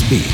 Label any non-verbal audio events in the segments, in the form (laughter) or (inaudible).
Beat.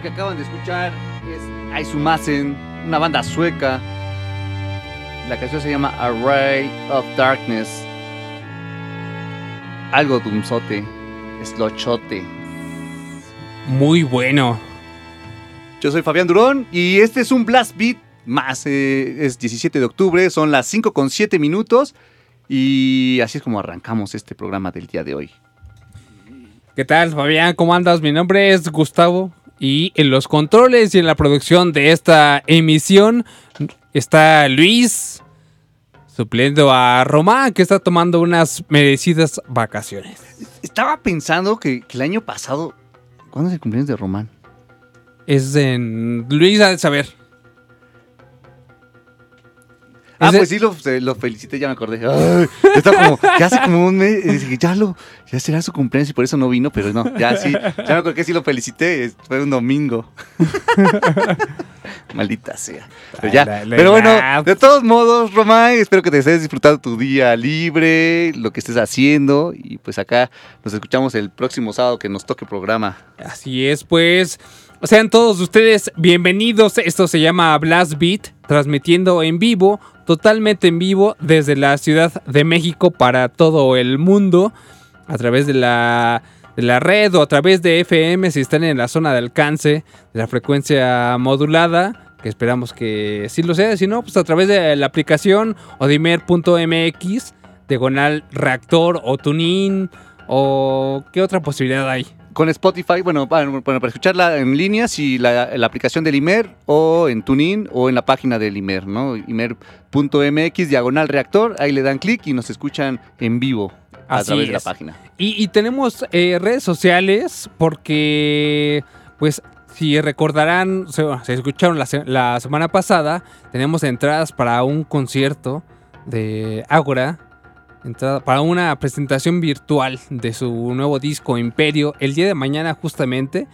Eso que acaban de escuchar es Aizumasen, una banda sueca. La canción se llama Array of Darkness. Algo dumsote, slochote. Muy bueno. Yo soy Fabián Durón y este es un Blast Beat más. eh, es 17 de octubre, son las 5 con 7 minutos. Y así es como arrancamos este programa del día de hoy. ¿Qué tal, Fabián? ¿Cómo andas? Mi nombre es Gustavo y en los controles y en la producción de esta emisión está Luis. supliendo a Román, que está tomando unas merecidas vacaciones. Estaba pensando que, que el año pasado. ¿Cuándo es el cumpleaños de Román? Es en. Luis ha de saber. Ah, pues sí, lo, felicité, ya me acordé. (laughs) Ay, está como, ya hace como un mes, dije, ya lo, ya será su cumpleaños y por eso no vino, pero no, ya sí, ya me acordé que sí lo felicité, fue un domingo. (laughs) Maldita sea. Pero ya, pero bueno, de todos modos, Román, espero que te estés disfrutando tu día libre, lo que estés haciendo, y pues acá nos escuchamos el próximo sábado que nos toque programa. Así es, pues. Sean todos ustedes bienvenidos. Esto se llama Blast Beat, transmitiendo en vivo, totalmente en vivo, desde la Ciudad de México para todo el mundo, a través de la, red o a través de FM si están en la zona de alcance de la frecuencia modulada. Que esperamos que sí lo sea. Si no, pues a través de la aplicación odimer.mx, diagonal reactor o tunin. O qué otra posibilidad hay. Con Spotify, bueno, para, bueno, para escucharla en línea, si la, la aplicación del IMER o en TuneIn o en la página del IMER, ¿no? imer.mx, diagonal reactor, ahí le dan clic y nos escuchan en vivo a Así través de la página. Y, y tenemos eh, redes sociales porque, pues, si recordarán, se, se escucharon la, la semana pasada, tenemos entradas para un concierto de Ágora, entrada para una presentación virtual de su nuevo disco Imperio el día de mañana justamente.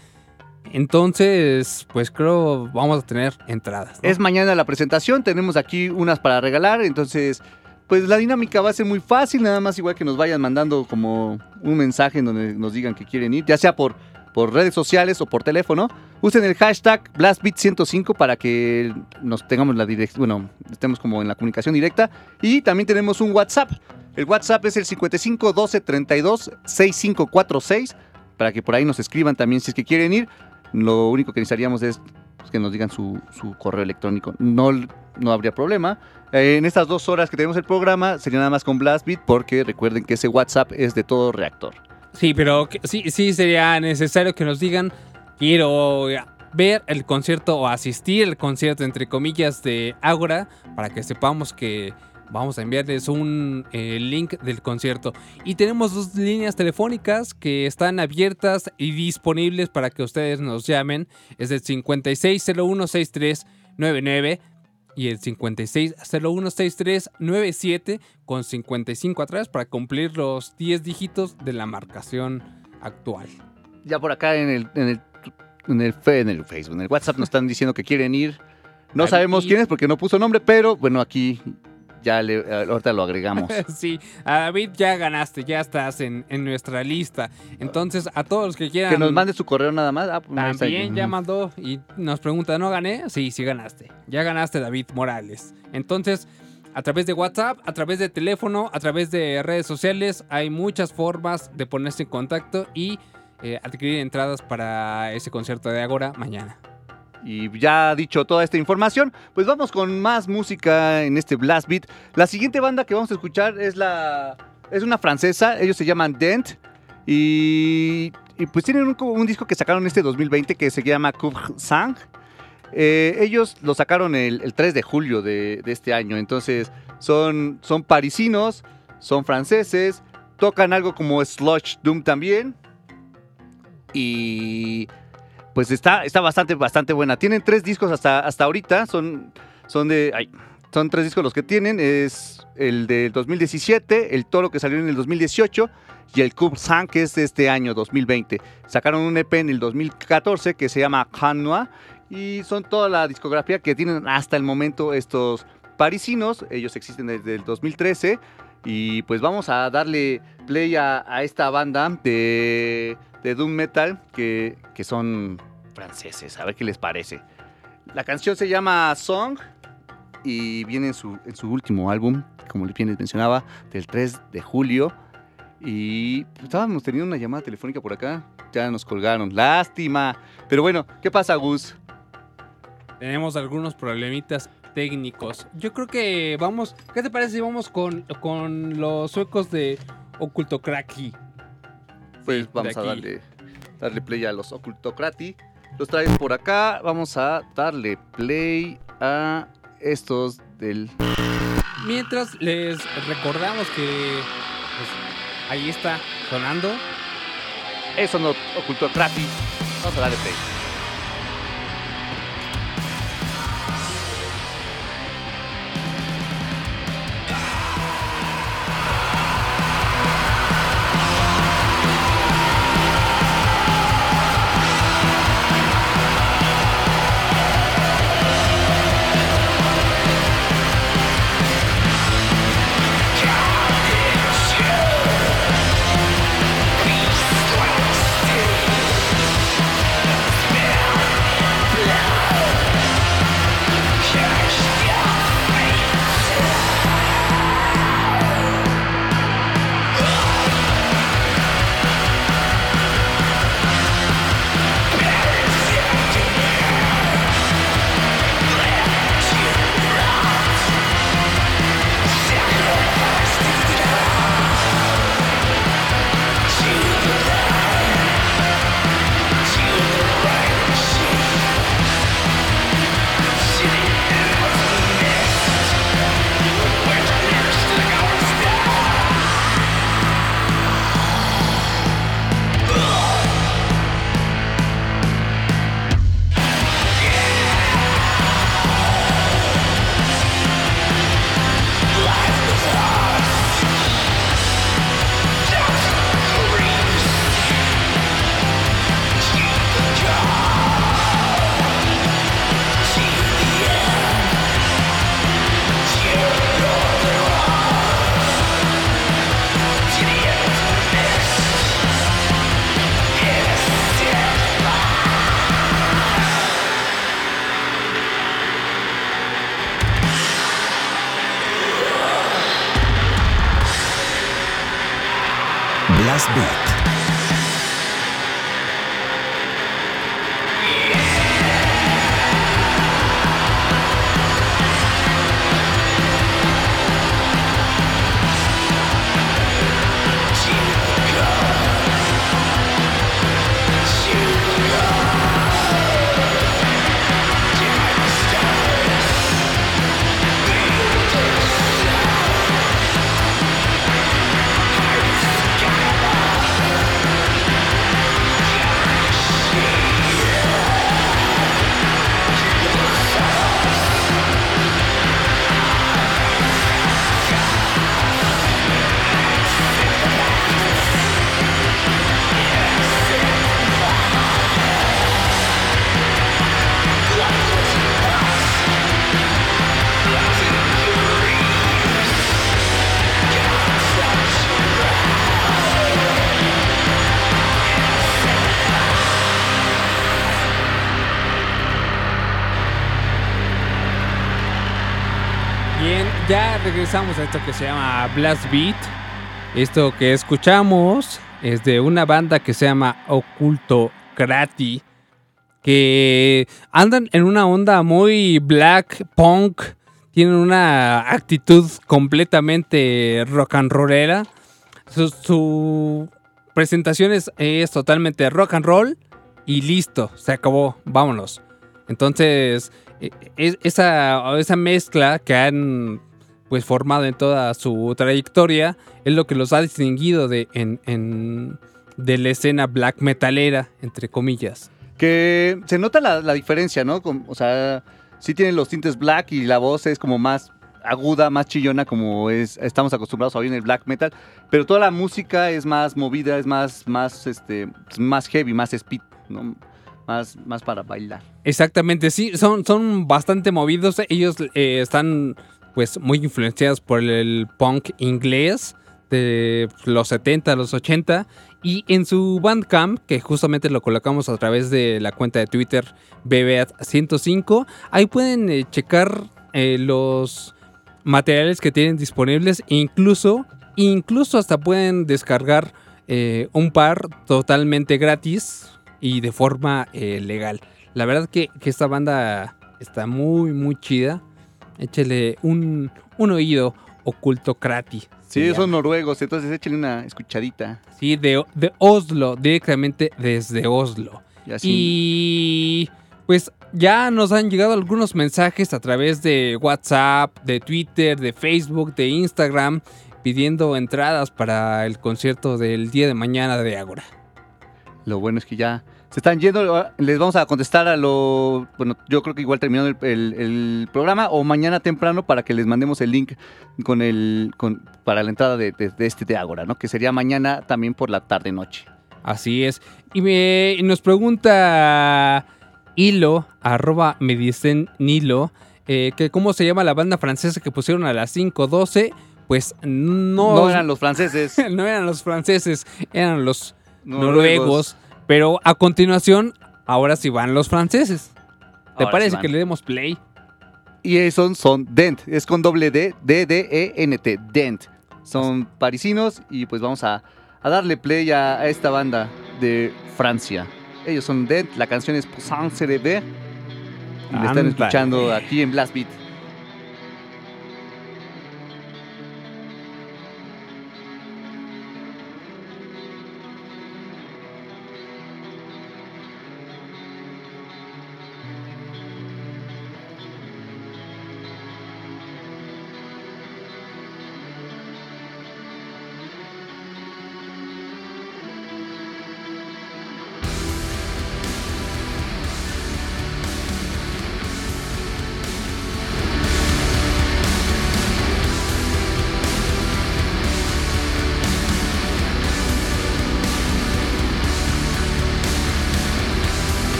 Entonces, pues creo vamos a tener entradas. Es mañana la presentación, tenemos aquí unas para regalar, entonces, pues la dinámica va a ser muy fácil, nada más igual que nos vayan mandando como un mensaje en donde nos digan que quieren ir, ya sea por, por redes sociales o por teléfono. Usen el hashtag BlastBeat105 para que nos tengamos la dirección, bueno, estemos como en la comunicación directa. Y también tenemos un WhatsApp. El WhatsApp es el 55 12 32 6546 para que por ahí nos escriban también si es que quieren ir. Lo único que necesitaríamos es pues, que nos digan su, correo electrónico. No, no habría problema. En estas dos horas que tenemos el programa sería nada más con Blastbeat porque recuerden que ese WhatsApp es de todo reactor. Sí, pero sí, sí sería necesario que nos digan, quiero ver el concierto o asistir al concierto, entre comillas, de Ágora, para que sepamos que vamos a enviarles un eh, link del concierto. Y tenemos dos líneas telefónicas que están abiertas y disponibles para que ustedes nos llamen. Es el 56016399 y el 56016397 con 55 atrás para cumplir los 10 dígitos de la marcación actual. Ya por acá en el, en el, en el, en el Facebook, en el WhatsApp nos están diciendo que quieren ir. No sabemos quién es porque no puso nombre, pero bueno, aquí ya le, ahorita lo agregamos. (laughs) Sí, a David ya ganaste, ya estás en, en nuestra lista. Entonces, a todos los que quieran... Que nos mande su correo nada más. Ah, pues. También ya mandó y nos pregunta, ¿no gané? Sí, sí ganaste. Ya ganaste David Morales. Entonces, a través de WhatsApp, a través de teléfono, a través de redes sociales, hay muchas formas de ponerse en contacto y eh, adquirir entradas para ese concierto de Agora mañana. Y ya dicho toda esta información, pues vamos con más música en este Blast Beat. La siguiente banda que vamos a escuchar es la es una francesa, ellos se llaman Dent y, y pues tienen un, disco que sacaron este 2020 que se llama Couvre Sang. Eh, ellos lo sacaron el, el 3 de julio de, de este año, entonces son, son parisinos, son franceses, tocan algo como Slush Doom también. Y pues está, está bastante, bastante buena. Tienen tres discos hasta, hasta ahorita. Son, son de. son tres discos los que tienen. Es el del 2017, el Toro que salió en el 2018 y el Cube Sang que es de este año, 2020. Sacaron un EP en el 2014 que se llama Canua y son toda la discografía que tienen hasta el momento estos parisinos. Ellos existen desde el 2013 y pues vamos a darle play a, esta banda de, de Doom Metal que, que son franceses. A ver qué les parece. La canción se llama Song y viene en su, en su último álbum, como les mencionaba, del 3 de julio. Y estábamos teniendo una llamada telefónica por acá. Ya nos colgaron. Lástima. Pero bueno, ¿qué pasa, Gus? Tenemos algunos problemitas técnicos. Yo creo que vamos. ¿Qué te parece si vamos con, con los suecos de Oculto Cracky? Pues Sí, vamos a darle, darle play a los Ocultocrati. Los traen por acá. Vamos a darle play a estos del Mientras les recordamos que pues, ahí está sonando. Eso no ocultó. Vamos a darle play. Regresamos a esto que se llama Blast Beat. Esto que escuchamos es de una banda que se llama Oculto Crati. Que andan en una onda muy black punk. Tienen una actitud completamente rock and rollera. Su, su presentación es, es totalmente rock and roll. Y listo, se acabó, vámonos. Entonces, eh, es- esa, esa mezcla que han pues formado en toda su trayectoria es lo que los ha distinguido de, en, en- de la escena black metalera, entre comillas. Que se nota la, la diferencia, ¿no? Con- o sea, sí tienen los tintes black y la voz es como más aguda, más chillona, como es estamos acostumbrados a oír en el black metal. Pero toda la música es más movida, es más, más, este, más heavy, más speed, ¿no? Más, más para bailar. Exactamente, sí, son, son bastante movidos. Ellos eh, están pues muy influenciados por el punk inglés de los 70, los 80. Y en su Bandcamp, que justamente lo colocamos a través de la cuenta de Twitter BBAT105, ahí pueden eh, checar eh, los materiales que tienen disponibles e incluso, incluso hasta pueden descargar eh, un par totalmente gratis y de forma legal. La verdad que, que esta banda está muy, muy chida. Échele un, un oído oculto crati. Sí, son noruegos, entonces échenle una escuchadita. Sí, de, de Oslo, directamente desde Oslo. Y así. Y pues ya nos han llegado algunos mensajes a través de WhatsApp, de Twitter, de Facebook, de Instagram, pidiendo entradas para el concierto del día de mañana de Ágora. Lo bueno es que ya se están yendo. Les vamos a contestar a lo. Bueno, yo creo que igual terminando el, el- el programa o mañana temprano para que les mandemos el link con el con, para la entrada de, de- de este de Ágora, ¿no? Que sería mañana también por la tarde-noche. Así es. Y, me, nos pregunta Hilo, arroba me dicen Nilo, eh, que cómo se llama la banda francesa que pusieron a las 5.12. Pues no, No, eran los franceses. (laughs) no eran los franceses, eran los noruegos. noruegos. Pero a continuación, ahora sí van los franceses. ¿Te Ahora parece sí que le demos play? Y esos son Dent, es con doble D, D, D, E, N, T, Dent. Son parisinos y pues vamos a, a darle play a, a esta banda de Francia. Ellos son Dent, la canción es Poussin Cerebé. Y me están escuchando aquí en Blast Beat.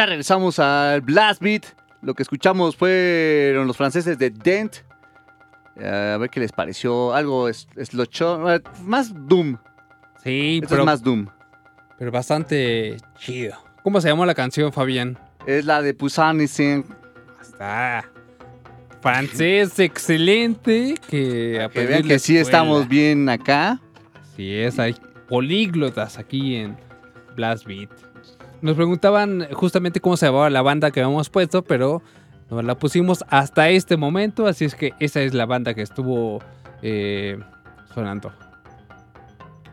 Ya regresamos al Blast Beat. Lo que escuchamos fueron los franceses de Dent. Eh, a ver qué les pareció. Algo es, es lo eh, más Doom. Sí, pero, es más Doom. pero bastante chido. ¿Cómo se llamó la canción, Fabián? Es la de Poussin y. Está francés excelente que Que aprendí vean que sí escuela. estamos bien acá. Así es, hay políglotas aquí en Blast Beat. Nos preguntaban justamente cómo se llamaba la banda que habíamos puesto, pero la pusimos hasta este momento, así es que esa es la banda que estuvo eh, sonando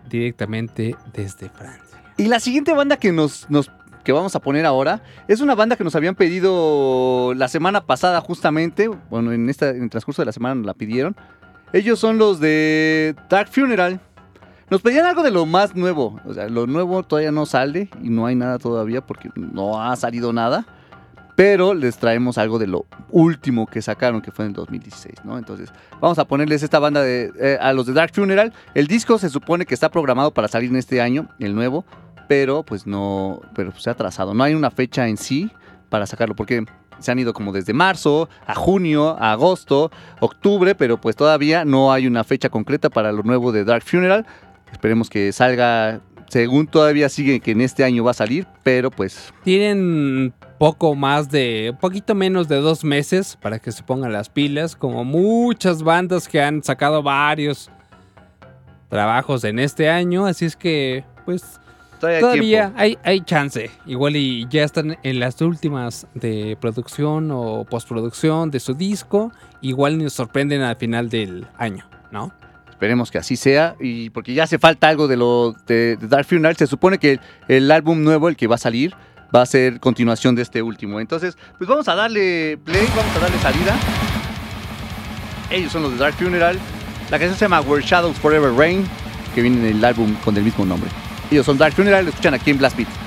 directamente desde Francia. Y la siguiente banda que nos, nos que vamos a poner ahora es una banda que nos habían pedido la semana pasada justamente. Bueno, en esta en el transcurso de la semana nos la pidieron. Ellos son los de Dark Funeral. Nos pedían algo de lo más nuevo. O sea, lo nuevo todavía no sale y no hay nada todavía porque no ha salido nada. Pero les traemos algo de lo último que sacaron, que fue en el 2016, ¿no? Entonces, vamos a ponerles esta banda de, eh, a los de Dark Funeral. El disco se supone que está programado para salir en este año, el nuevo, pero pues no, pero se ha atrasado. No hay una fecha en sí para sacarlo, porque se han ido como desde marzo a junio, agosto, octubre, pero pues todavía no hay una fecha concreta para lo nuevo de Dark Funeral. Esperemos que salga, según todavía sigue que en este año va a salir, pero pues Tienen poco más de, un poquito menos de dos meses para que se pongan las pilas, como muchas bandas que han sacado varios trabajos en este año, así es que, pues, todavía hay, hay chance. Igual y ya están en las últimas de producción o postproducción de su disco, igual nos sorprenden al final del año, ¿no? Esperemos que así sea, y porque ya hace falta algo de lo de, Dark Funeral. Se supone que el, el álbum nuevo, el que va a salir, va a ser continuación de este último. Entonces, pues vamos a darle play, vamos a darle salida. Ellos son los de Dark Funeral. La canción se llama Where Shadows Forever Rain, que viene en el álbum con el mismo nombre. Ellos son Dark Funeral, lo escuchan aquí en Blast Beat.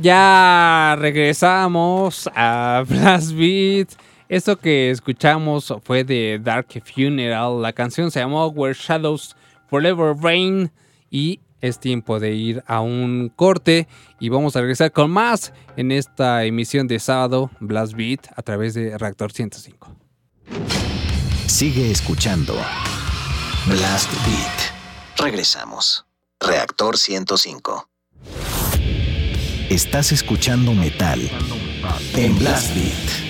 Ya regresamos a Blast Beat. Esto que escuchamos fue de Dark Funeral. La canción se llamó Where Shadows Forever Rain. Y es tiempo de ir a un corte. Y vamos a regresar con más en esta emisión de sábado Blast Beat a través de Reactor 105. Sigue escuchando Blast Beat. Regresamos. Reactor 105. Estás escuchando metal en Blast Beat.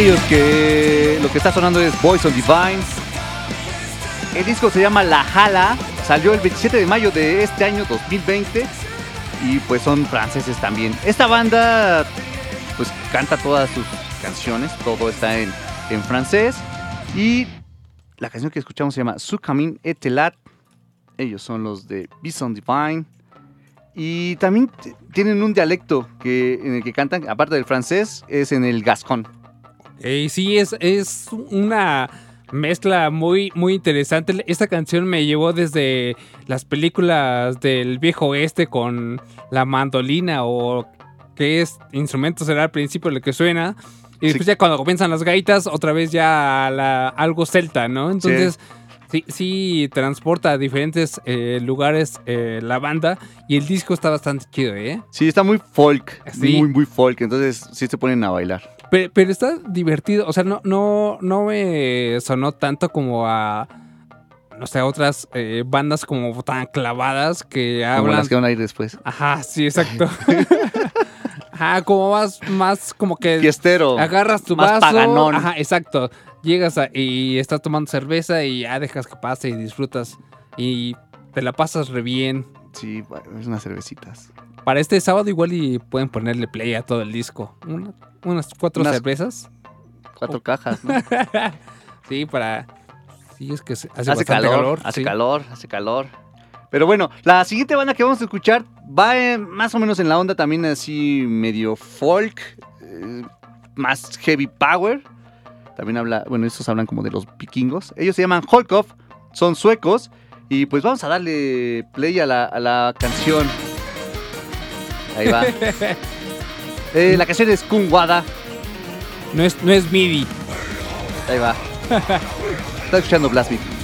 Ellos que lo que está sonando es Boys on Divine. El disco se llama La Jala. Salió el 27 de mayo de este año 2020. Y pues son franceses también. Esta banda pues canta todas sus canciones. Todo está en, en francés. Y la canción que escuchamos se llama Su Camin Etelat. Ellos son los de Bison Divine. Y también tienen un dialecto que, en el que cantan, aparte del francés, es en el gascón. Eh, sí, es, es una mezcla muy, muy interesante. Esta canción me llevó desde las películas del viejo oeste con la mandolina o qué es instrumento será al principio lo que suena. Y después ya cuando comienzan las gaitas, otra vez ya la- algo celta, ¿no? Entonces, sí, sí, transporta a diferentes eh, lugares eh, la banda y el disco está bastante chido, ¿eh? Sí, está muy folk. Sí. Muy, muy folk. Entonces sí se ponen a bailar. Pero, pero está divertido, o sea, no, no, no me sonó tanto como a, no sé, a otras eh, bandas como tan clavadas que Como hablan... las que van a ir después. Ajá, sí, exacto. (laughs) Ajá, como más, más como que Fiestero. agarras tu más vaso. paganón. Ajá, exacto. Llegas a- y estás tomando cerveza y ya dejas que pase y disfrutas y te la pasas re bien. Sí, es unas cervecitas. Para este sábado igual y pueden ponerle play a todo el disco. Una- unas cuatro Unas- cervezas. Cuatro cajas, ¿no? (laughs) Sí, para. Sí, es que se- hace, hace calor, calor. hace sí. calor, hace calor. Pero bueno, la siguiente banda que vamos a escuchar va eh, más o menos en la onda también así medio folk, eh, más heavy power. También habla, bueno, estos hablan como de los vikingos. Ellos se llaman Holkov, son suecos. Y pues vamos a darle play a la, a la canción. Ahí va. (laughs) Eh, la canción es Kungwada. No es, no es MIDI. Ahí va. (laughs) Está escuchando Blast Beat.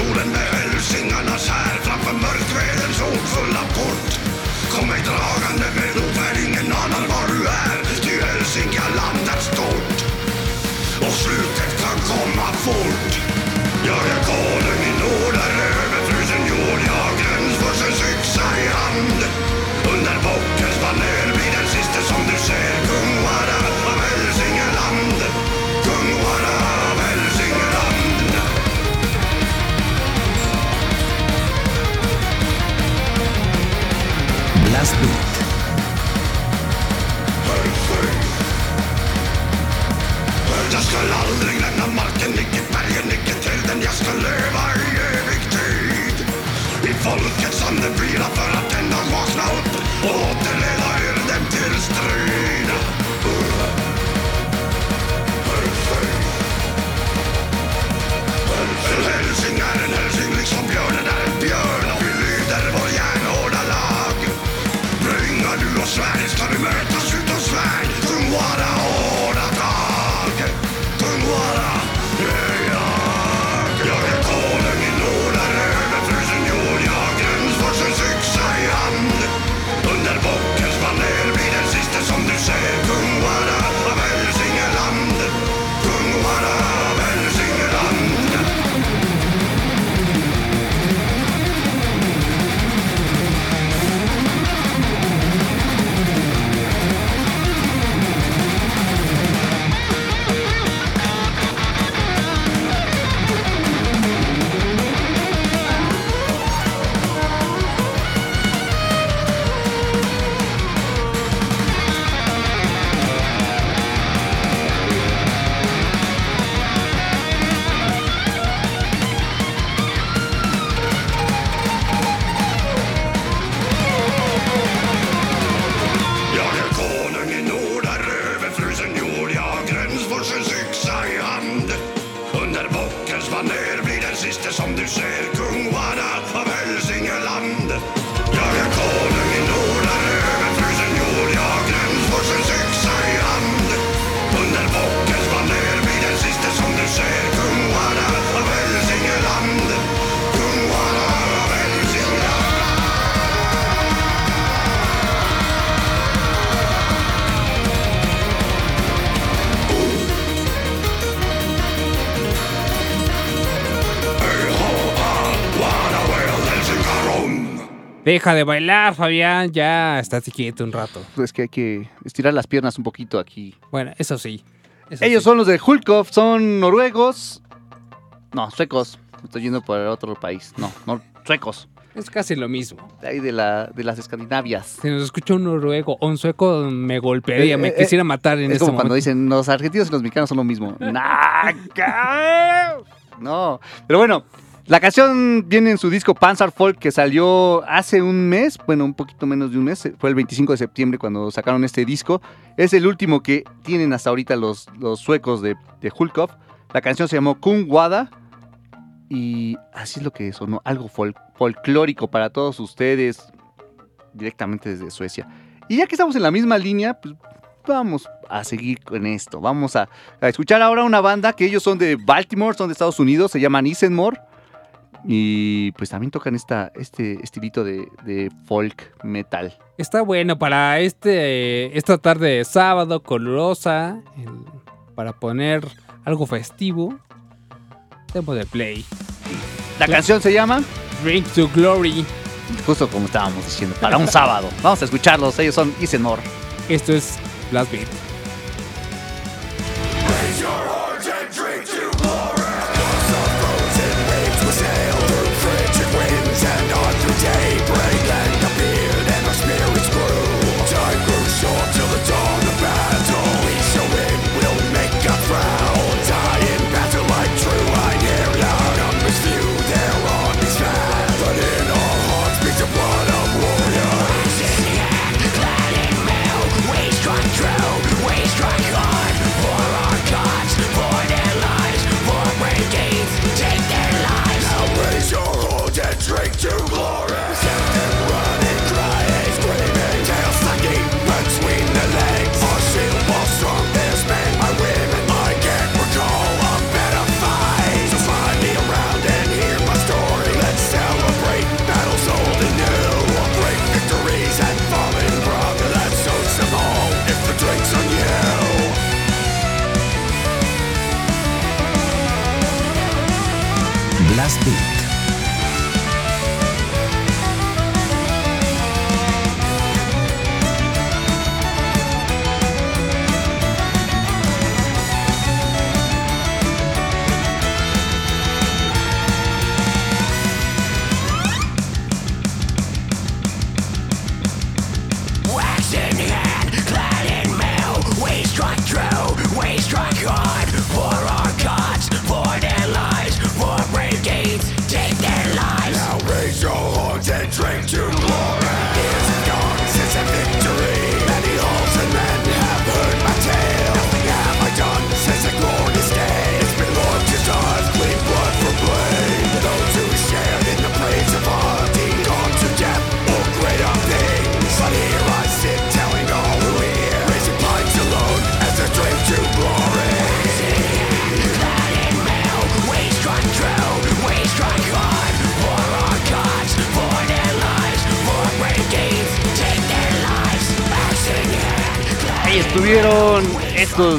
Solen med hälsingarnas här framför mörkvedens hotfulla port. Kom mig dragande med ofärd, ingen anar var du är, ty Hälsingaland är stort och slutet kan komma fort. Jag är konung Last Beat. Jag skall aldrig lämna marken, icke bergen, icke tälten. Jag ska leva i evig tid. I folkets ande vila för att en dag vakna upp och åter Deja de bailar, Fabián. Ya estás quieto un rato. Es que hay que estirar las piernas un poquito aquí. Bueno, eso sí. eso Ellos sí. son los de Hulkov, son noruegos. No, suecos. Estoy yendo por otro país. No, no, suecos. Es casi lo mismo. De ahí de, la, de las Escandinavias. Si nos escucha un noruego o un sueco, me golpearía, Eh, me eh, quisiera matar en es este como cuando dicen los argentinos y los mexicanos son lo mismo. (laughs) Nah, ca- no, pero bueno, la canción viene en su disco Panzer Folk que salió hace un mes, bueno, un poquito menos de un mes, fue el 25 de septiembre cuando sacaron este disco. Es el último que tienen hasta ahorita los, los suecos de, de. La canción se llamó Kung Wada y así es lo que sonó, algo fol- folclórico para todos ustedes directamente desde Suecia. Y ya que estamos en la misma línea, pues vamos a seguir con esto. Vamos a, a escuchar ahora una banda que ellos son de Baltimore, son de Estados Unidos, se llaman Isenmore. Y pues también tocan esta, este estilito de, de folk metal. Está bueno para este esta tarde de sábado, colorosa, el- para poner algo festivo. Tiempo de play. La canción se llama, Drink to Glory. justo como estábamos diciendo, para un sábado. Vamos a escucharlos, ellos son Isenmore. Esto es Blast Beat.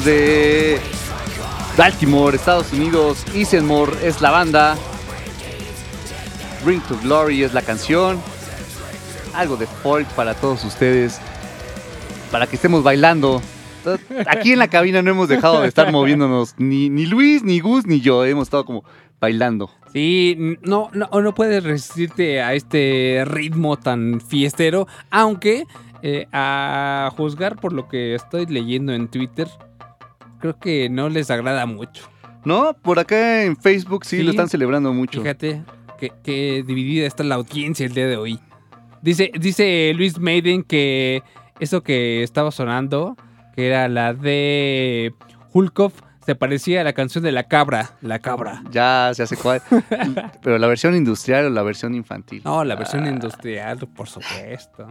De Baltimore, Estados Unidos. Isenmore es la banda. Bring to Glory es la canción. Algo de folk para todos ustedes. Para que estemos bailando. Aquí en la cabina no hemos dejado de estar moviéndonos. Ni, ni Luis, ni Gus, ni yo. Hemos estado como bailando. Sí, no, no, no puedes resistirte a este ritmo tan fiestero, aunque eh, a juzgar por lo que estoy leyendo en Twitter, creo que no les agrada mucho. ¿No? Por acá en Facebook sí, Sí. lo están celebrando mucho. Fíjate que, que dividida está la audiencia el día de hoy. Dice, dice Luis Maiden que eso que estaba sonando, que era la de Hulkov, se parecía a la canción de la cabra, la cabra. Ya se hace cuál. (laughs) Pero la versión industrial o la versión infantil. No, la versión Ah. industrial, por supuesto.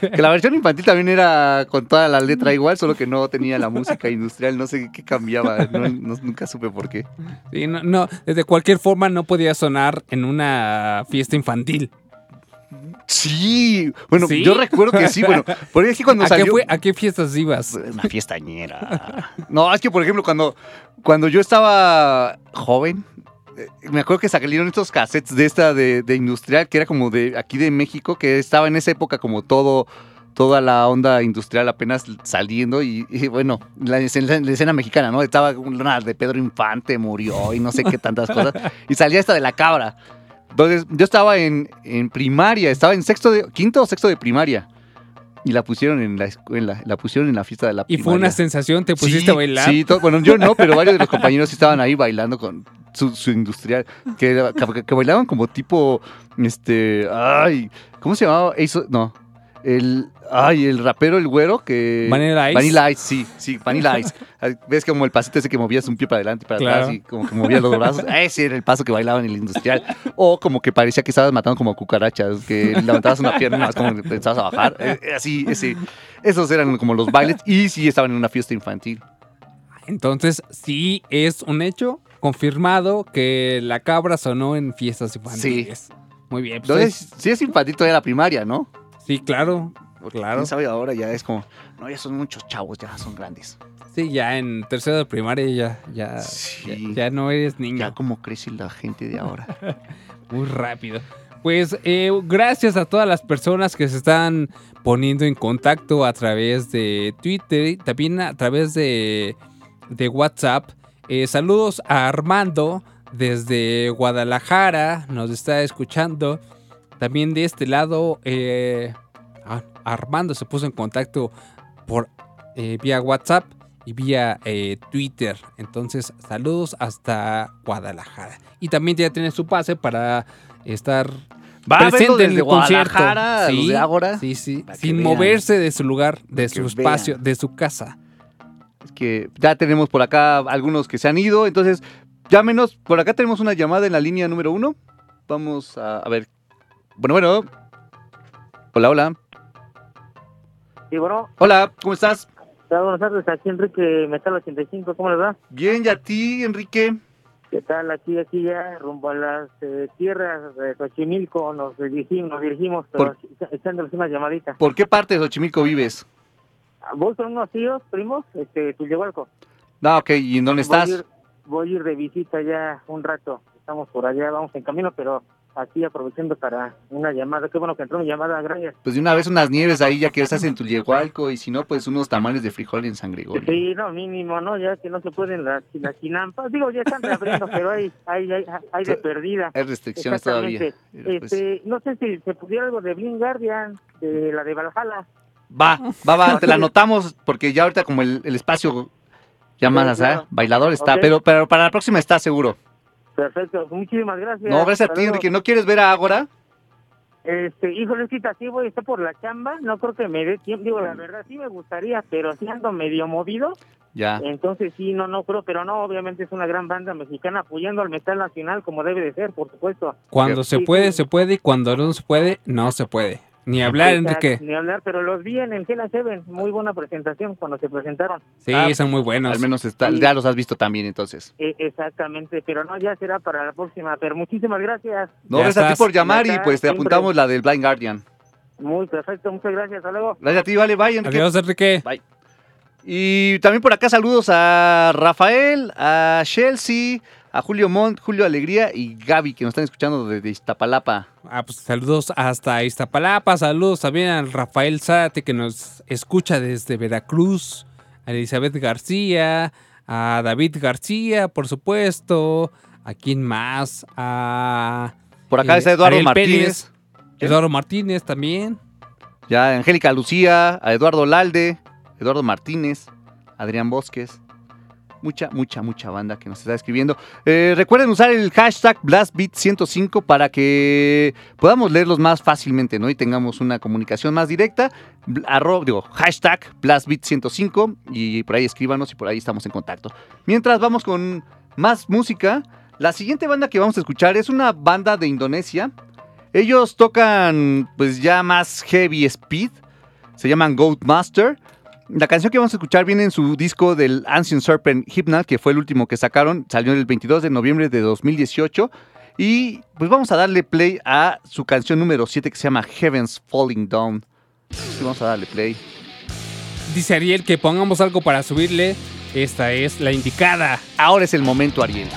Que la versión infantil también era con toda la letra (laughs) igual, solo que no tenía la música industrial, no sé qué cambiaba, no- no- nunca supe por qué. Sí, no, no, de cualquier forma no podía sonar en una fiesta infantil. Sí, bueno, ¿Sí? yo recuerdo que sí, bueno, porque es que cuando ¿A qué, salió... fue- ¿A qué fiestas ibas? Una fiestañera. No, es que por ejemplo, cuando, cuando yo estaba joven, eh, me acuerdo que salieron estos cassettes de esta de, de industrial, que era como de aquí de México, que estaba en esa época como todo, toda la onda industrial apenas saliendo y, y bueno, la, escena- la escena mexicana, ¿no? Estaba una de Pedro Infante, murió y no sé qué tantas cosas. Y salía esta de la cabra. Entonces, yo estaba en, en primaria, estaba en sexto de, quinto o sexto de primaria. Y la pusieron en la escuela, la pusieron en la fiesta de la Y primaria. fue una sensación, te pusiste Sí, a bailar. Sí, to- bueno, yo no, pero (laughs) varios de los compañeros estaban ahí bailando con su, su industrial, que, que, que bailaban como tipo, este, ay, ¿cómo se llamaba? Eso, no, el, ay, el rapero, el güero, que... Vanilla Ice. Vanilla Ice, sí, sí, Vanilla Ice. (laughs) ¿Ves como el pasito ese que movías un pie para adelante y para Claro. atrás y como que movías los brazos? (laughs) Ese era el paso que bailaba en el industrial. O como que parecía que estabas matando como cucarachas, que levantabas una pierna y más como que pensabas a bajar. Eh, eh, Así, ese, esos eran como los bailes y sí estaban en una fiesta infantil. Entonces, sí es un hecho confirmado que la cabra sonó en fiestas infantiles. Muy bien. pues, Entonces, sí es infantil todavía la primaria, ¿no? Sí, claro. Claro. ¿Quién sabe ahora? Ya es como, no, ya son muchos chavos, ya son grandes. Sí, ya en tercero de primaria ya, ya, Sí. ya, ya no eres niño. Ya como crece la gente de ahora. (laughs) Muy rápido. Pues eh, gracias a todas las personas que se están poniendo en contacto a través de Twitter y también a través de, de WhatsApp. Eh, saludos a Armando desde Guadalajara, nos está escuchando. También de este lado, eh, ah, Armando se puso en contacto por eh, vía WhatsApp y vía eh, Twitter. Entonces, saludos hasta Guadalajara. Y también ya tiene su pase para estar Va a presente en desde el concierto. Guadalajara, los de Ágora. Sí, sí. Sin vean. moverse de su lugar, de su espacio, vean. de su casa. Es que ya tenemos por acá algunos que se han ido, entonces llámenos. Por acá tenemos una llamada en la línea número uno. Vamos a, a ver. Bueno, bueno. Hola, hola. Sí, bueno, Hola, ¿cómo estás? buenas tardes, aquí Enrique Metal 85, ¿cómo les va? Bien, ¿y a ti, Enrique? ¿Qué tal? Aquí, aquí ya, rumbo a las eh, tierras de Xochimilco, nos dirigimos, nos dirigimos pero Por- echándoles una llamadita. ¿Por qué parte de Xochimilco vives? ¿Vos son unos tíos, primos? Este, Tulyehualco. Ah, ok, ¿y en dónde estás? Voy a, ir, voy a ir de visita ya un rato. Estamos por allá, vamos en camino, pero aquí aprovechando para una llamada. Qué bueno que entró mi llamada, gracias. Pues de una vez unas nieves ahí, ya que estás en Tulyehualco, y si no, pues unos tamales de frijol en San Gregorio. Sí, no, mínimo, ¿no? Ya que no se pueden las, las chinampas. Digo, ya están reabriendo, pero hay, hay, hay, hay de perdida. Hay restricciones todavía. Pues, Este, no sé si se pudiera algo de Blind Guardian, de la de Valhalla. Va, va, va, te la anotamos, porque ya ahorita como el, el espacio claro. ¿sabes? Bailador está, pero, pero para la próxima está seguro. Perfecto, muchísimas gracias. No, gracias a ti. Enrique. ¿No quieres ver a Ágora? Este, híjole, es que así voy a estar por la chamba, no creo que me dé tiempo, digo, la verdad sí me gustaría, pero si ando medio movido, Ya. entonces sí, no, no creo, pero no, obviamente es una gran banda mexicana apoyando al metal nacional como debe de ser, por supuesto. Cuando se Sí, puede, sí. se puede. Y cuando no se puede, no se puede. Ni hablar, Enrique. Ni hablar, pero los vi en el Seven, muy buena presentación cuando se presentaron. Sí, Ah, son muy buenos. Al menos está, Sí. ya los has visto también, entonces. Eh, exactamente, pero no, ya será para la próxima, pero muchísimas gracias. No, gracias a ti por llamar y pues te siempre. apuntamos la del Blind Guardian. Muy perfecto, muchas gracias, hasta luego. Gracias a ti, vale, bye, Enrique. Adiós, Enrique. Y también por acá saludos a Rafael, a Chelsea, a Julio Montt, Julio Alegría y Gaby, que nos están escuchando desde Iztapalapa. Ah, pues saludos hasta Iztapalapa. Saludos también al Rafael Zárate que nos escucha desde Veracruz. A Elizabeth García. A David García, por supuesto. ¿A quién más? A Por acá Eh, está Eduardo Ariel Martínez. Eduardo Martínez también. Ya, Angélica Lucía, a Eduardo Lalde, Eduardo Martínez, Adrián Bosques. Mucha, mucha, mucha banda que nos está escribiendo. Eh, recuerden usar el hashtag BlastBeat105 para que podamos leerlos más fácilmente, ¿no? Y tengamos una comunicación más directa. Arro- digo, hashtag BlastBeat105 y por ahí escríbanos y por ahí estamos en contacto. Mientras vamos con más música, la siguiente banda que vamos a escuchar es una banda de Indonesia. Ellos tocan pues ya más heavy speed. Se llaman Goat Master. La canción que vamos a escuchar viene en su disco del Ancient Serpent Hypnal, que fue el último que sacaron. Salió el 22 de noviembre de 2018. Y pues vamos a darle play a su canción número 7 que se llama Heavens Falling Down. Sí, vamos a darle play. Dice Ariel que pongamos algo para subirle. Esta es la indicada. Ahora es el momento, Ariel.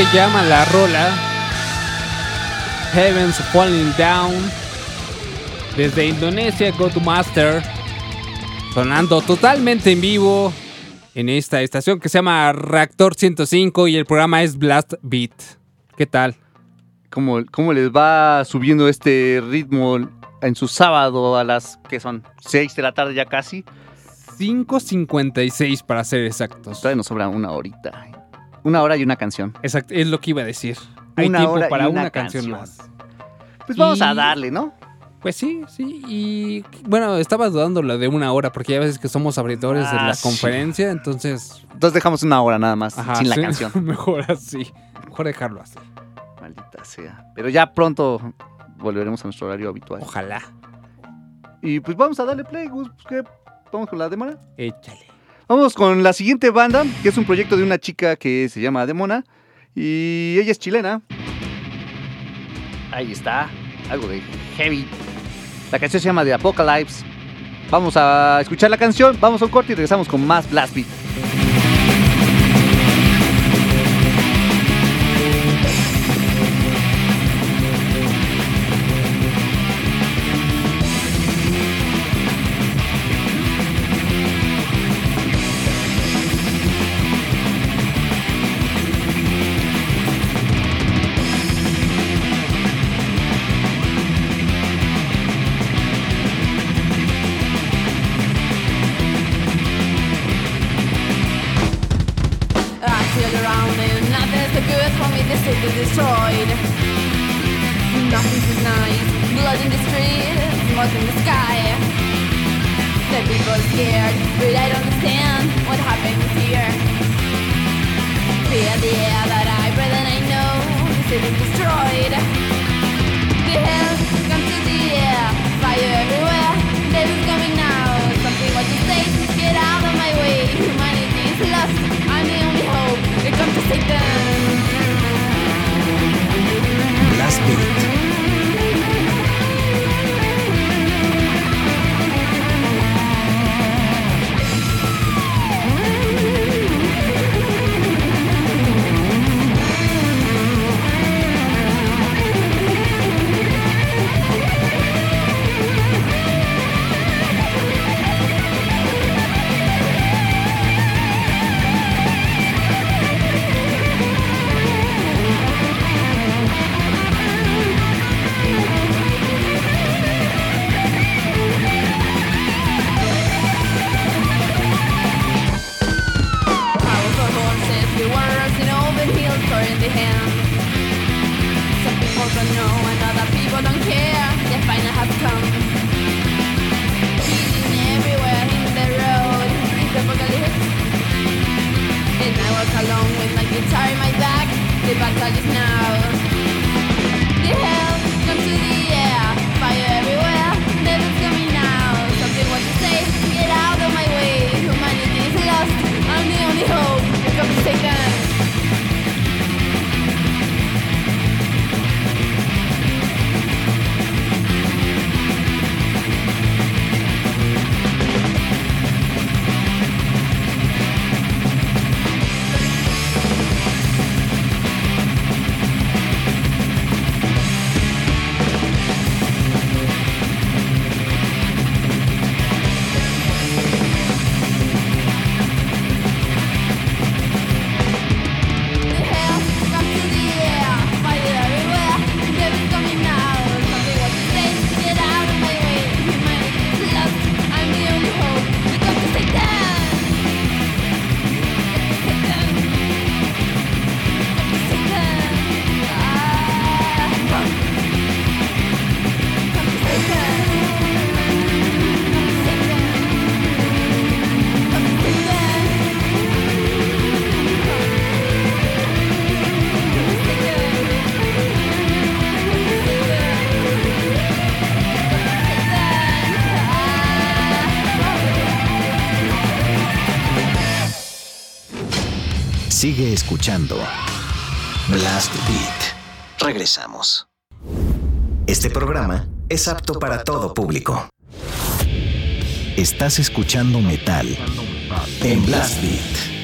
Se llama la rola. Heavens Falling Down. Desde Indonesia, Go to Master. Sonando totalmente en vivo en esta estación que se llama Reactor 105 y el programa es Blast Beat. ¿Qué tal? ¿Cómo, cómo les va subiendo este ritmo en su sábado a las que son 6 de la tarde ya casi? 5.56 para ser exactos. Todavía nos sobra una horita. Una hora y una canción. Exacto, es lo que iba a decir. Hay Una tiempo hora y para una una, canción, canción. más. Pues vamos a darle, ¿no? Pues sí, sí. Y bueno, estaba dudando lo de una hora porque ya veces que somos abridores de Ah, la sí. conferencia, entonces. Entonces dejamos una hora nada más, ajá, sin la sí, canción. (laughs) Mejor así. Mejor dejarlo así. Maldita sea. Pero ya pronto volveremos a nuestro horario habitual. Ojalá. Y pues vamos a darle play, Gus. Pues, ¿qué? Vamos con la demona. Échale. Vamos con la siguiente banda, que es un proyecto de una chica que se llama Demona. Y ella es chilena. Ahí está. Algo de heavy. La canción se llama The Apocalypse. Vamos a escuchar la canción, vamos a un corte y regresamos con más Blast Beat. Blast escuchando Blast Beat. Regresamos. Este programa es apto para todo público. Estás escuchando metal en Blast Beat.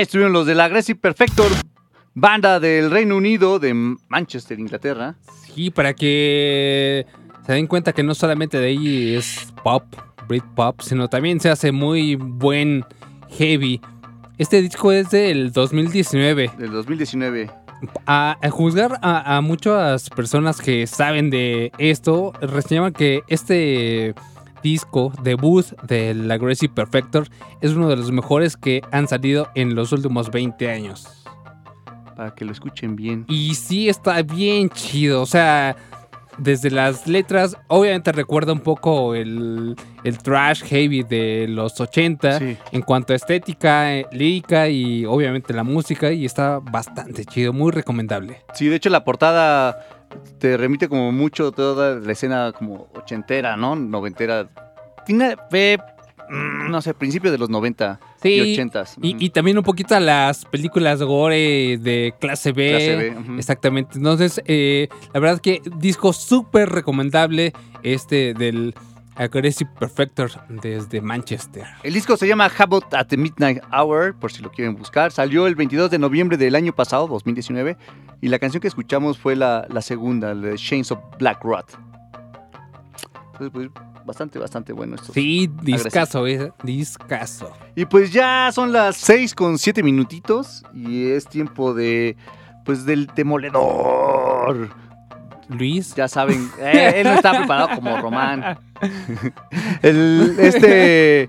Ahí estuvieron los de la Aggressive Perfector, banda del Reino Unido, de Manchester, Inglaterra. Sí, para que se den cuenta que no solamente de ahí es pop, Britpop, sino también se hace muy buen heavy. Este disco es del 2019. Del 2019. A, a juzgar a, a muchas personas que saben de esto, reseñaban que este disco debut del Aggressive Perfector es uno de los mejores que han salido en los últimos 20 años. Para que lo escuchen bien. Y sí está bien chido, o sea, desde las letras, obviamente recuerda un poco el, el trash heavy de los 80 Sí. en cuanto a estética, eh, lírica y obviamente la música y está bastante chido, muy recomendable. Sí, de hecho la portada te remite como mucho toda la escena como ochentera, ¿no? Noventera. Final, eh, mm, no sé, principios de los 90 Sí, y 80. Y, y también un poquito a las películas gore de clase B. Clase B, ujú. Exactamente. Entonces, eh, la verdad que disco súper recomendable este del Aggressive Perfector desde Manchester. El disco se llama Habot at the Midnight Hour, por si lo quieren buscar. Salió el 22 de noviembre del año pasado, 2019. Y la canción que escuchamos fue la, la segunda, la de Chains of Black Rot. Entonces, pues, bastante, bastante bueno esto. Sí, discaso, eh, discaso. Y pues ya son las 6 con 7 minutitos. Y es tiempo de. Pues del demoledor. Luis. Ya saben, eh, él no está preparado como Román. (laughs) El- este,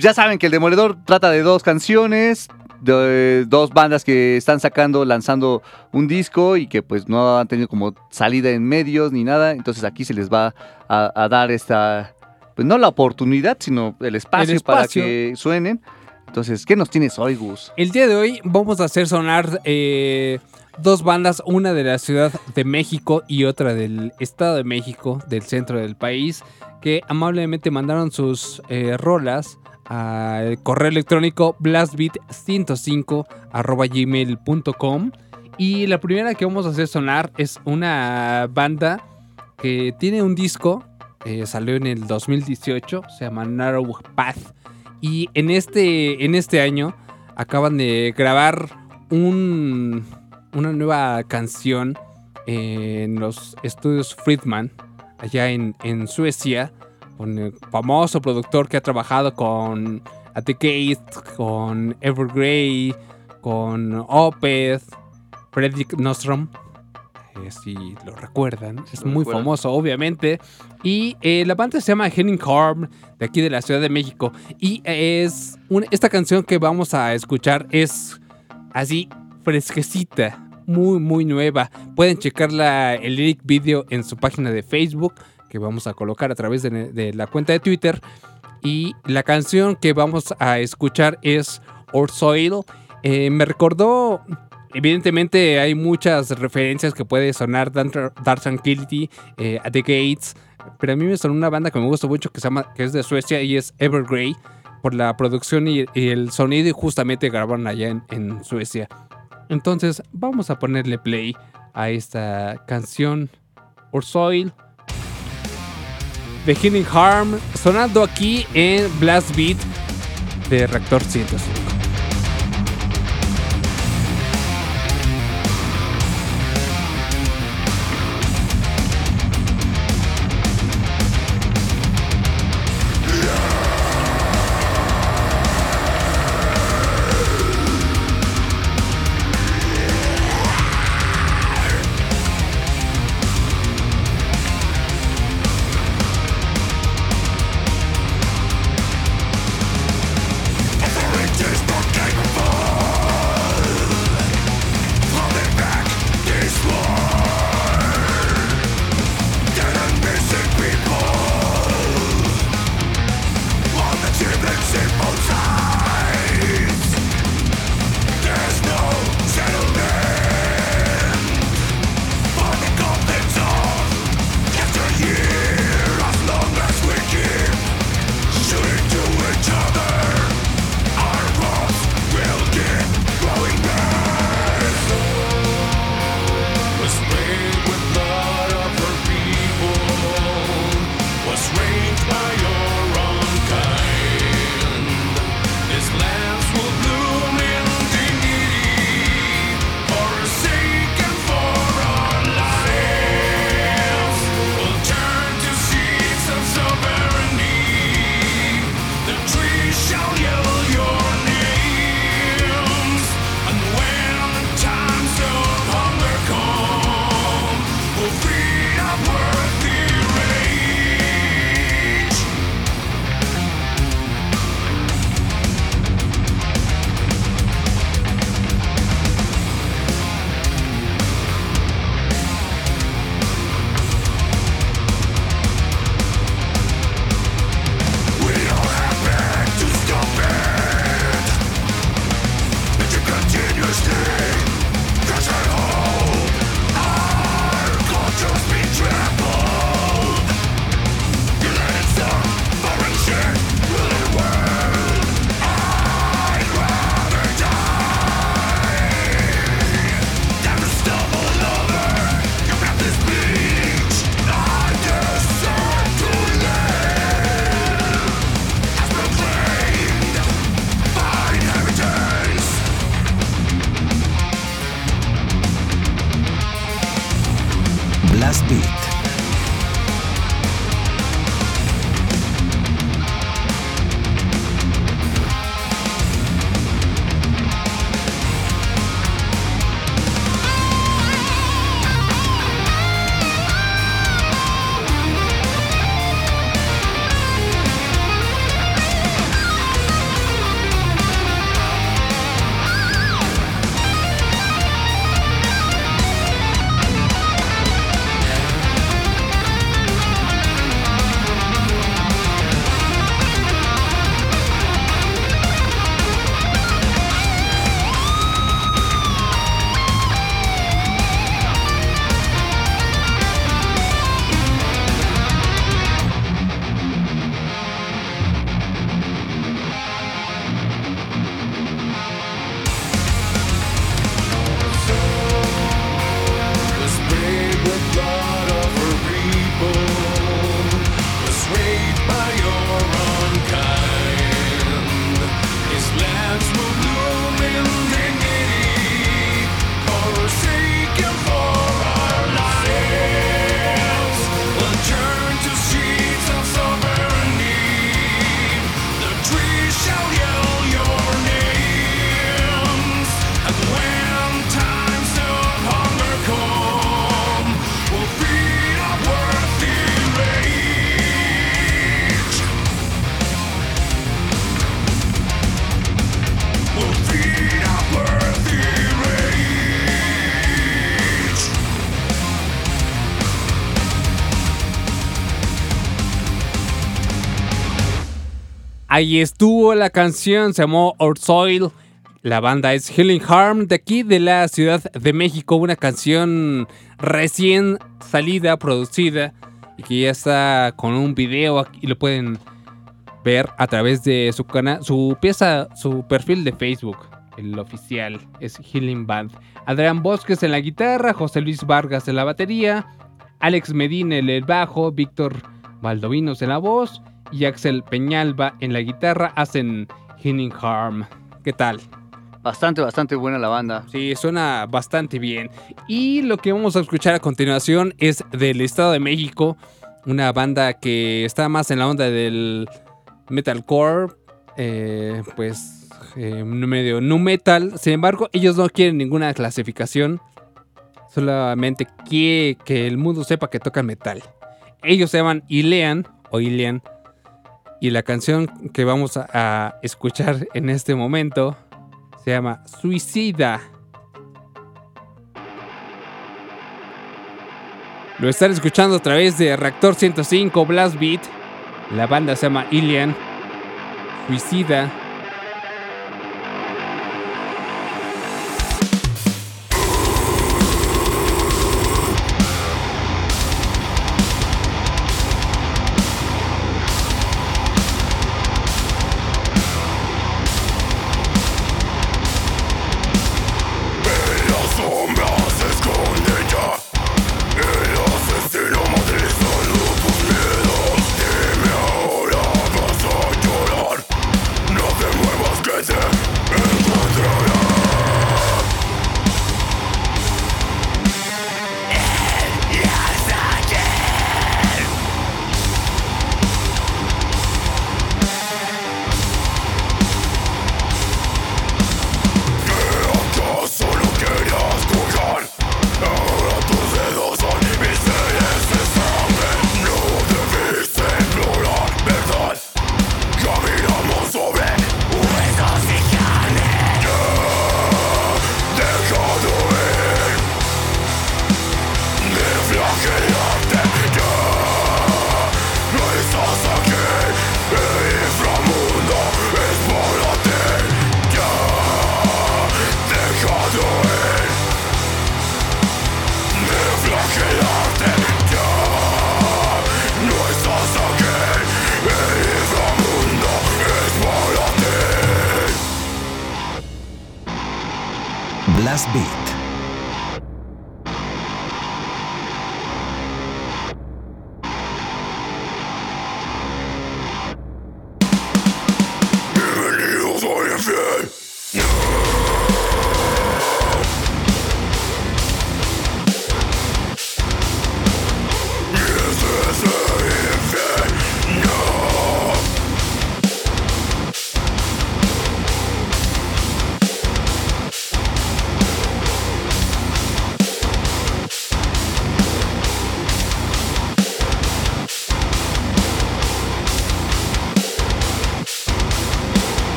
ya saben que el Demoledor trata de dos canciones, de dos bandas que están sacando, lanzando un disco y que pues no han tenido como salida en medios ni nada. Entonces aquí se les va a, a dar esta, pues no la oportunidad, sino el espacio, El para que suenen. Entonces, ¿qué nos tienes hoy, Gus? El día de hoy vamos a hacer sonar eh, dos bandas, una de la Ciudad de México y otra del Estado de México, del centro del país, que amablemente mandaron sus eh, rolas al correo electrónico blastbeat105 y la primera que vamos a hacer sonar es una banda que tiene un disco, eh, salió en el 2018, se llama Narrow Path. Y en este, en este año acaban de grabar un, una nueva canción en los estudios Friedman, allá en, en Suecia, con el famoso productor que ha trabajado con Gate, con Evergrey, con Opeth, Fredrik Nostrom. eh, si lo recuerdan, es muy recuerdan. famoso, obviamente. Y eh, la banda se llama Henning Harm, de aquí de la Ciudad de México. Y es un- esta canción que vamos a escuchar es así fresquecita, muy, muy nueva. Pueden checar la, el lyric video en su página de Facebook, que vamos a colocar a través de, la cuenta de Twitter. Y la canción que vamos a escuchar es Or Soil. Eh, me recordó, evidentemente hay muchas referencias que puede sonar Dark, Tranquility, eh, At the Gates, pero a mí me sonó una banda que me gusta mucho que, se llama, que es de Suecia y es Evergrey por la producción y, y el sonido y justamente grabaron allá en, en Suecia. Entonces vamos a ponerle play a esta canción Or Soil de Healing Harm sonando aquí en Blast Beat de Reactor 105. Ahí estuvo la canción, se llamó Our Soil. La banda es Healing Harm de aquí de la Ciudad de México. Una canción recién salida, producida y que ya está con un video aquí, y lo pueden ver a través de su canal, su pieza, su perfil de Facebook. El oficial es Healing Band. Adrián Bosques en la guitarra, José Luis Vargas en la batería, Alex Medina en el bajo, Víctor Valdovinos en la voz y Axel Peñalba en la guitarra hacen Healing Harm. ¿Qué tal? Bastante, bastante buena la banda. Sí, suena bastante bien. Y lo que vamos a escuchar a continuación es del Estado de México, una banda que está más en la onda del metalcore, eh, pues eh, medio nu metal. Sin embargo, ellos no quieren ninguna clasificación, solamente quiere que el mundo sepa que tocan metal. Ellos se llaman Ilean o Ilean. Y la canción que vamos a, escuchar en este momento se llama Suicida. Lo están escuchando a través de Reactor 105 Blast Beat. La banda se llama Ilian. Suicida.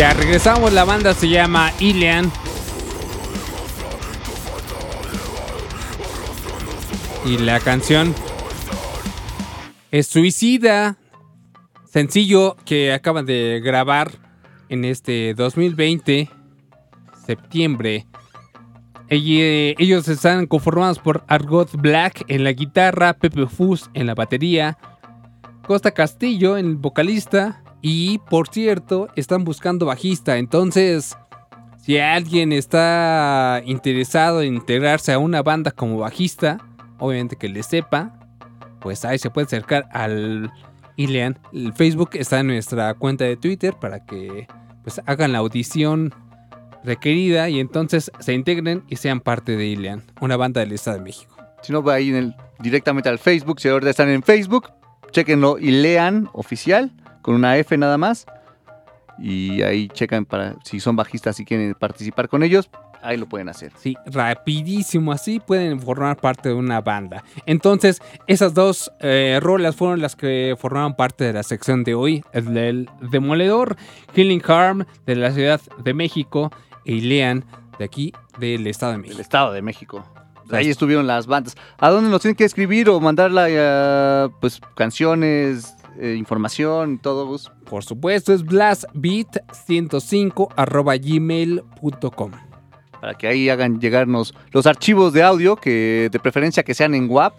Ya regresamos, la banda se llama Ilian. Y la canción es Suicida, sencillo que acaban de grabar en este 2020, septiembre. Ell- Ellos están conformados por Argot Black en la guitarra, Pepe Fus en la batería, Costa Castillo en el vocalista y por cierto están buscando bajista. Entonces, si alguien está interesado en integrarse a una banda como bajista, obviamente que le sepa, pues ahí se puede acercar al Ilean. El Facebook está en nuestra cuenta de Twitter para que pues hagan la audición requerida y entonces se integren y sean parte de Ilean, una banda del Estado de México. Si no, va ahí en directamente al Facebook. Si ahorita están en Facebook, chequenlo y lean oficial, con una F nada más. Y ahí checan para si son bajistas y quieren participar con ellos, ahí lo pueden hacer. Sí, rapidísimo, así pueden formar parte de una banda. Entonces, esas dos eh, rolas fueron las que formaron parte de la sección de hoy, el del Demoledor, Healing Harm de la Ciudad de México y Lean de aquí del Estado de Del México. Estado de México. Ahí estuvieron las bandas. ¿A dónde nos tienen que escribir o mandarla eh, pues canciones, eh, información, todo? Pues, Por supuesto, es blastbeat105 arroba gmail.com. para que ahí hagan llegarnos los archivos de audio, que de preferencia que sean en WAP,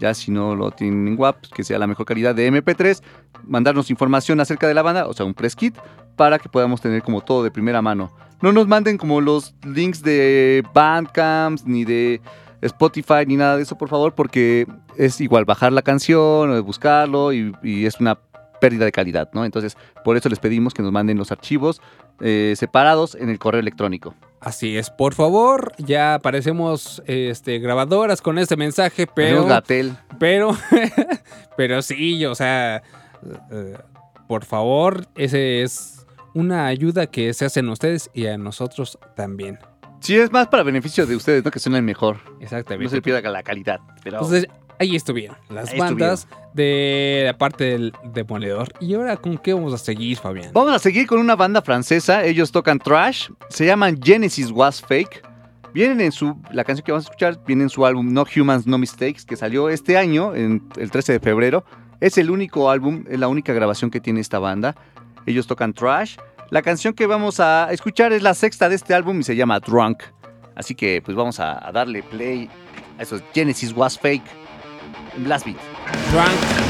ya si no lo tienen en WAP, que sea la mejor calidad de MP3, mandarnos información acerca de la banda, o sea, un press kit, para que podamos tener como todo de primera mano. No nos manden como los links de Bandcamp, ni de Spotify, ni nada de eso, por favor, porque es igual bajar la canción, o buscarlo, y, y es una pérdida de calidad, ¿no? Entonces, por eso les pedimos que nos manden los archivos eh, separados en el correo electrónico. Así es, por favor, ya aparecemos este, grabadoras con este mensaje, pero... Gatel. Pero, (laughs) pero sí, o sea, eh, por favor, ese es una ayuda que se hacen ustedes y a nosotros también. Sí, es más para beneficio de ustedes, ¿no? Que suenen mejor. No Exactamente. se pierda la calidad. Pero Entonces, ahí estuvieron las Ahí bandas de la parte del demoledor. ¿Y ahora con qué vamos a seguir, Fabián? vamos a seguir con una banda francesa. Ellos tocan trash. Se llaman Genesis Was Fake. Vienen en su. La canción que vamos a escuchar viene en su álbum No Humans No Mistakes, que salió este año, en el 13 de febrero. Es el único álbum, es la única grabación que tiene esta banda. Ellos tocan trash. La canción que vamos a escuchar es la sexta de este álbum y se llama Drunk. Así que pues vamos a, darle play a esos Genesis Was Fake Blast Beat. Drunk.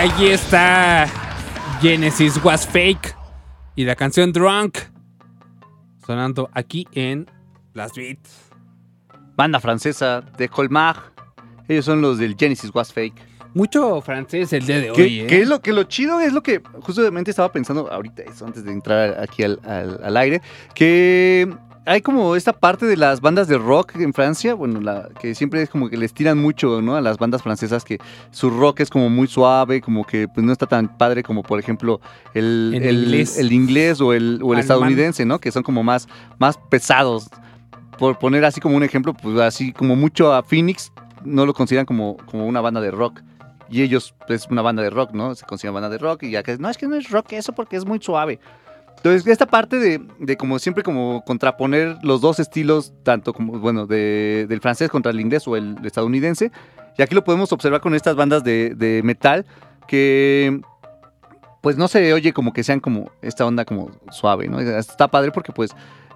Allí está Genesis Was Fake y la canción Drunk sonando aquí en Las Beats. Banda francesa de Colmar. Ellos son los del Genesis Was Fake. Mucho francés el día de hoy, ¿eh? que es lo que lo chido es lo que justamente estaba pensando ahorita, eso antes de entrar aquí al, al- al aire, que hay como esta parte de las bandas de rock en Francia, bueno, la, que siempre es como que les tiran mucho, ¿no? A las bandas francesas que su rock es como muy suave, como que pues, no está tan padre como por ejemplo el, inglés. el inglés o el, o estadounidense, ¿no? Que son como más, más pesados. Por poner así como un ejemplo, pues así como mucho a Phoenix, no lo consideran como, como una banda de rock. Y ellos es una banda de rock, ¿no? Se considera banda de rock y ya que no, es que no es rock eso porque es muy suave. Entonces, esta parte de, como siempre como contraponer los dos estilos, tanto como, bueno, de- del francés contra el inglés o el estadounidense, y aquí lo podemos observar con estas bandas de, de metal que pues no se oye como que sean como esta onda como suave, ¿no? Está padre porque pues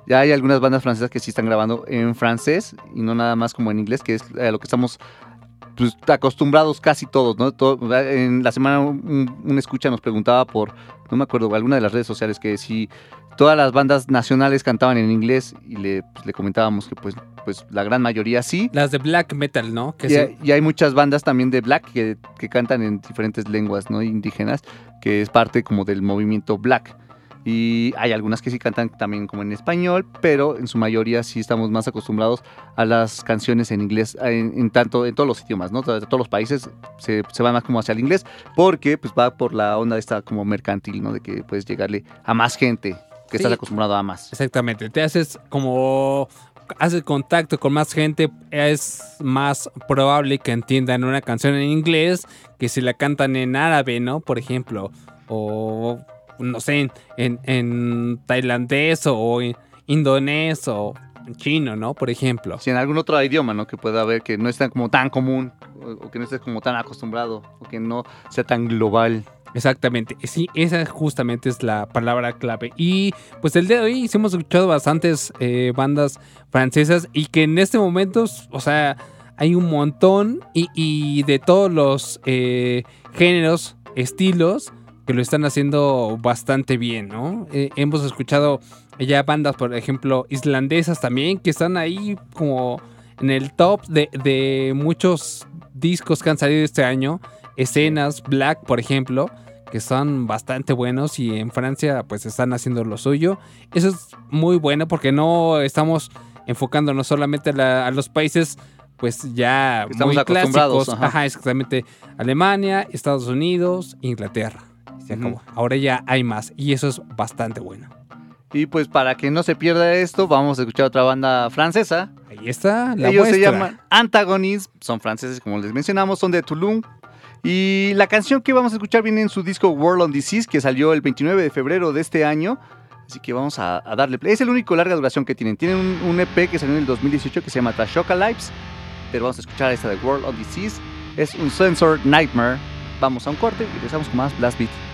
ya hay algunas bandas francesas que sí están grabando en francés y no nada más como en inglés, que es a lo que estamos pues, acostumbrados casi todos, ¿no? Todo- en la semana un, un escucha nos preguntaba por, no me acuerdo, alguna de las redes sociales que si todas las bandas nacionales cantaban en inglés y le, pues, le comentábamos que pues, pues la gran mayoría sí. Las de black metal, ¿no? Que Y, sí. y hay muchas bandas también de black que, que cantan en diferentes lenguas ¿no? indígenas, que es parte como del movimiento black. Y hay algunas que sí cantan también como en español, pero en su mayoría sí estamos más acostumbrados a las canciones en inglés, en, en tanto en todos los idiomas, ¿no? De todos los países se, se va más como hacia el inglés, porque pues va por la onda esta como mercantil, ¿no? De que puedes llegarle a más gente que estás Sí. acostumbrado a más. Exactamente, te haces como haces contacto con más gente, es más probable que entiendan una canción en inglés que si la cantan en árabe, ¿no? Por ejemplo, o no sé, en, en, en tailandés o en indonés o en chino, ¿no? Por ejemplo. Si en algún otro idioma, ¿no? Que pueda haber que no es tan como tan común o, o que no estés como tan acostumbrado o que no sea tan global. Exactamente, sí, esa justamente es la palabra clave. Y pues el día de hoy sí hemos escuchado bastantes eh, bandas francesas y que en este momento, o sea, hay un montón y, y de todos los eh, géneros, estilos, que lo están haciendo bastante bien, ¿no? Eh, hemos escuchado ya bandas, por ejemplo, islandesas también, que están ahí como en el top de, de muchos discos que han salido este año. Escenas, Black, por ejemplo, que son bastante buenos y en Francia pues están haciendo lo suyo. Eso es muy bueno porque no estamos enfocándonos solamente a, la- a los países pues ya Estamos muy acostumbrados, clásicos. ajá. Ajá, exactamente. Alemania, Estados Unidos, Inglaterra. Se acabó. Ahora ya hay más y eso es bastante bueno. Y pues para que no se pierda esto, vamos a escuchar otra banda francesa. Ahí está la Ellos se llaman Antagonism, son franceses como les mencionamos, son de Toulon. Y la canción que vamos a escuchar viene en su disco World on Disease, que salió el 29 de febrero de este año. Así que vamos a, a darle play. Es el único larga duración que tienen. Tienen un, un EP que salió en el 2018 que se llama Trashoka Lives. Pero vamos a escuchar esta de World on Disease. Es un Sensor Nightmare. Vamos a un corte y regresamos con más Blast Beat.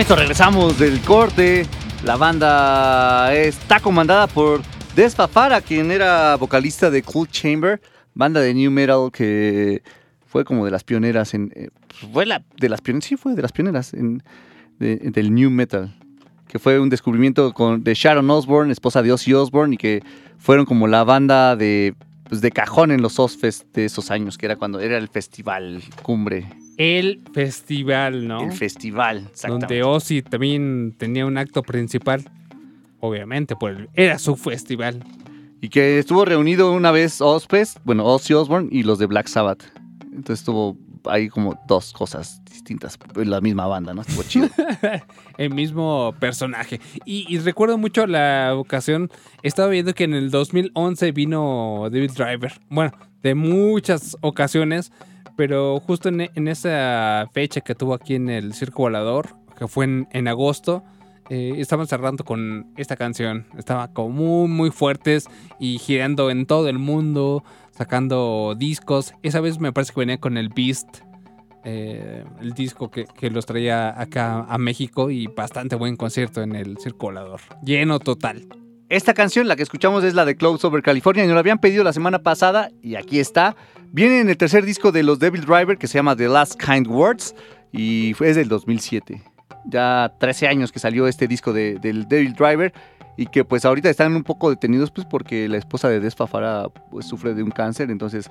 Esto regresamos del corte. La banda está comandada por Despa Fara, quien era vocalista de Cool Chamber, banda de new metal que fue como de las pioneras en. eh, fue la, de las pioneras, sí, fue de las pioneras en, de- del new metal. Que fue un descubrimiento con, de Sharon Osbourne, esposa de Ozzy Osbourne, y que fueron como la banda de, pues, de cajón en los Ozfest de esos años, que era cuando era el festival cumbre. El festival, ¿no? El festival, exactamente. Donde Ozzy también tenía un acto principal. Obviamente, pues era su festival. Y que estuvo reunido una vez Ozfest, bueno, Ozzy Osbourne y los de Black Sabbath. Entonces estuvo ahí como dos cosas distintas en la misma banda, ¿no? Estuvo chido. (laughs) El mismo personaje. Y, y recuerdo mucho la ocasión. Estaba viendo que en el 2011 vino David Driver. Bueno, de muchas ocasiones. Pero justo en, esa fecha que tuvo aquí en el Circo Volador, que fue en, agosto, eh, estaban cerrando con esta canción. Estaba como muy, muy fuertes y girando en todo el mundo, sacando discos. Esa vez me parece que venía con el Beast, eh, el disco que, que los traía acá a México y bastante buen concierto en el Circo Volador. Lleno total. Esta canción, la que escuchamos, es la de Close Over California. Y nos la habían pedido la semana pasada y aquí está. Viene en el tercer disco de los Devil Driver que se llama The Last Kind Words y es del 2007. Ya 13 años que salió este disco de- del Devil Driver y que pues ahorita están un poco detenidos pues porque la esposa de Desfafara pues sufre de un cáncer, entonces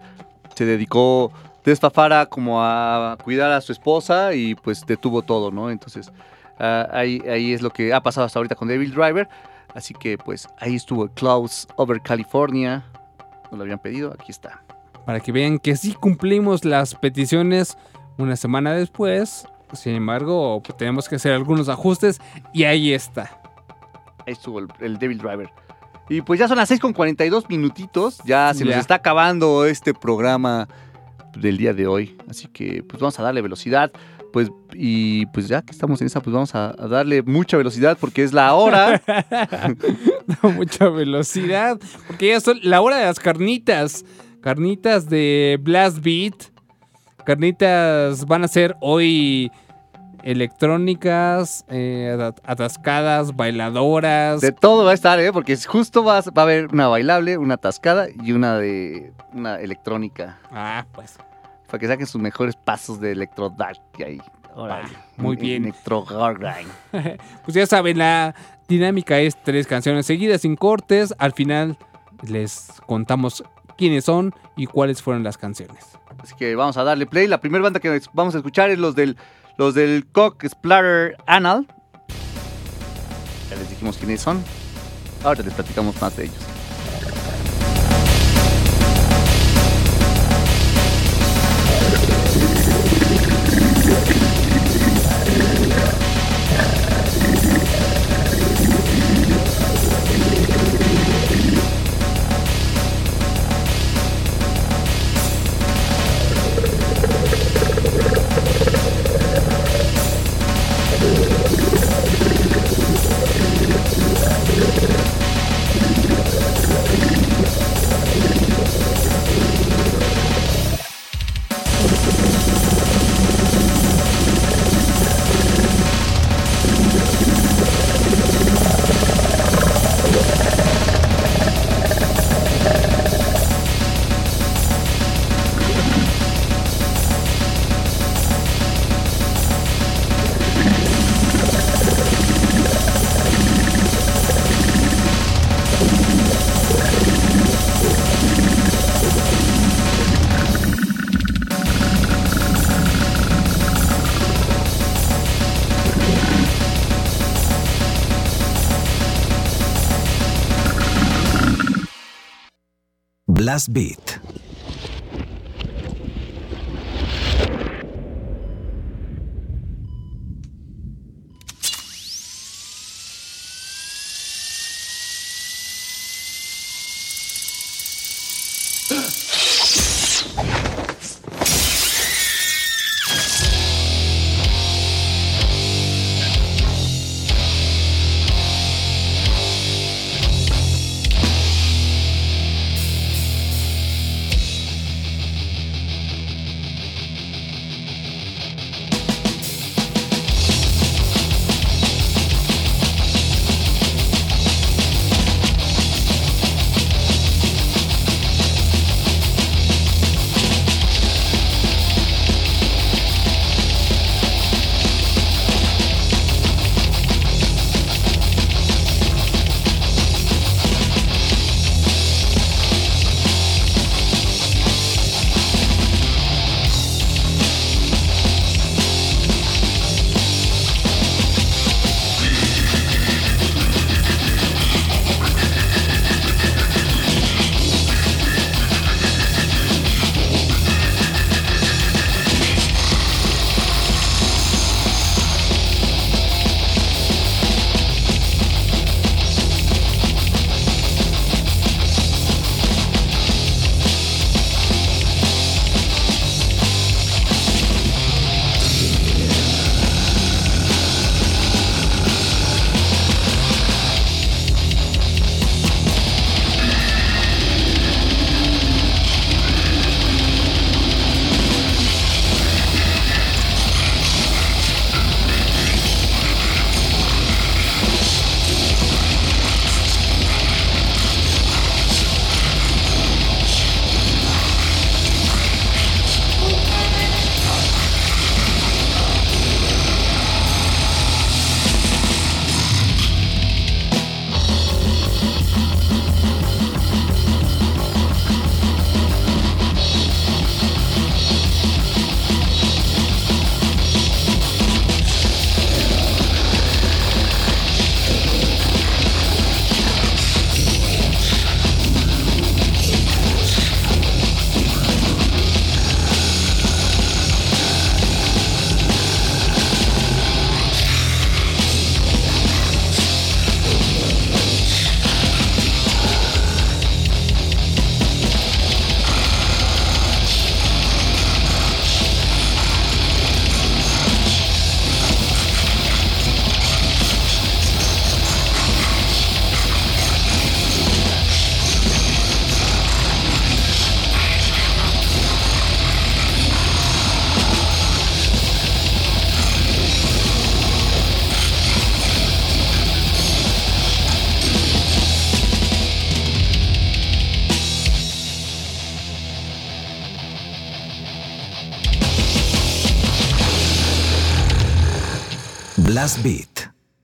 se dedicó Desfafara como a cuidar a su esposa y pues detuvo todo, ¿no? Entonces ah, ahí, ahí es lo que ha pasado hasta ahorita con Devil Driver. Así que pues ahí estuvo Clouds Over California. Nos lo habían pedido, aquí está. Para que vean que sí cumplimos las peticiones una semana después. Sin embargo, pues, tenemos que hacer algunos ajustes y ahí está. Ahí estuvo el, el Devil Driver. Y pues ya son las 6 con 42 minutitos. Ya se nos Ya. está acabando este programa del día de hoy. Así que pues vamos a darle velocidad. Pues y pues ya que estamos en esa, pues vamos a, a darle mucha velocidad porque es la hora. (laughs) Mucha velocidad. Porque ya son la hora de las carnitas. Carnitas de Blast Beat. Carnitas van a ser hoy electrónicas, eh, at- atascadas, bailadoras. De todo va a estar, ¿eh? Porque es justo va, a- va a haber una bailable, una tascada y una de una electrónica. Ah, pues. Para que saquen sus mejores pasos de Electro Dark. Órale. muy En- bien. Electro. (laughs) Pues ya saben, la dinámica es tres canciones seguidas sin cortes. Al final les contamos quiénes son y cuáles fueron las canciones. Así que vamos a darle play. La primera banda que vamos a escuchar es los del, los del Cock Splatter Anal. Ya les dijimos quiénes son. Ahora les platicamos más de ellos. Blast Beat.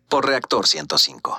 Por Reactor 105.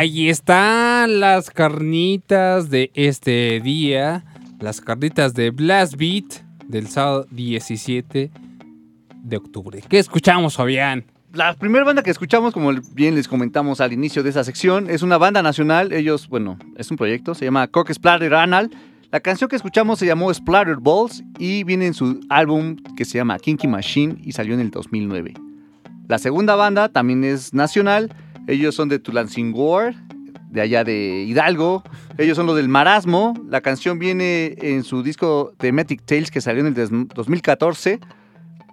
Ahí están las carnitas de este día. Las carnitas de Blast Beat del sábado 17 de octubre. ¿Qué escuchamos, Fabián? La primera banda que escuchamos, como bien les comentamos al inicio de esa sección, es una banda nacional. Ellos, bueno, es un proyecto, se llama Cock Splatter Anal. La canción que escuchamos se llamó Splatter Balls y viene en su álbum que se llama Kinky Machine y salió en el 2009. La segunda banda también es nacional. Ellos son de Tulancingo, de allá de Hidalgo. Ellos son los del Marasmo. La canción viene en su disco Thematic Tales que salió en el des- 2014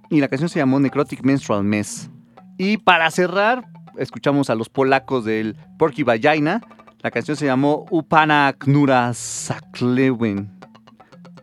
y la canción se llamó Necrotic Menstrual Mess. Y para cerrar, escuchamos a los polacos del Porky Vagina. La canción se llamó Upana Knura Saklewen.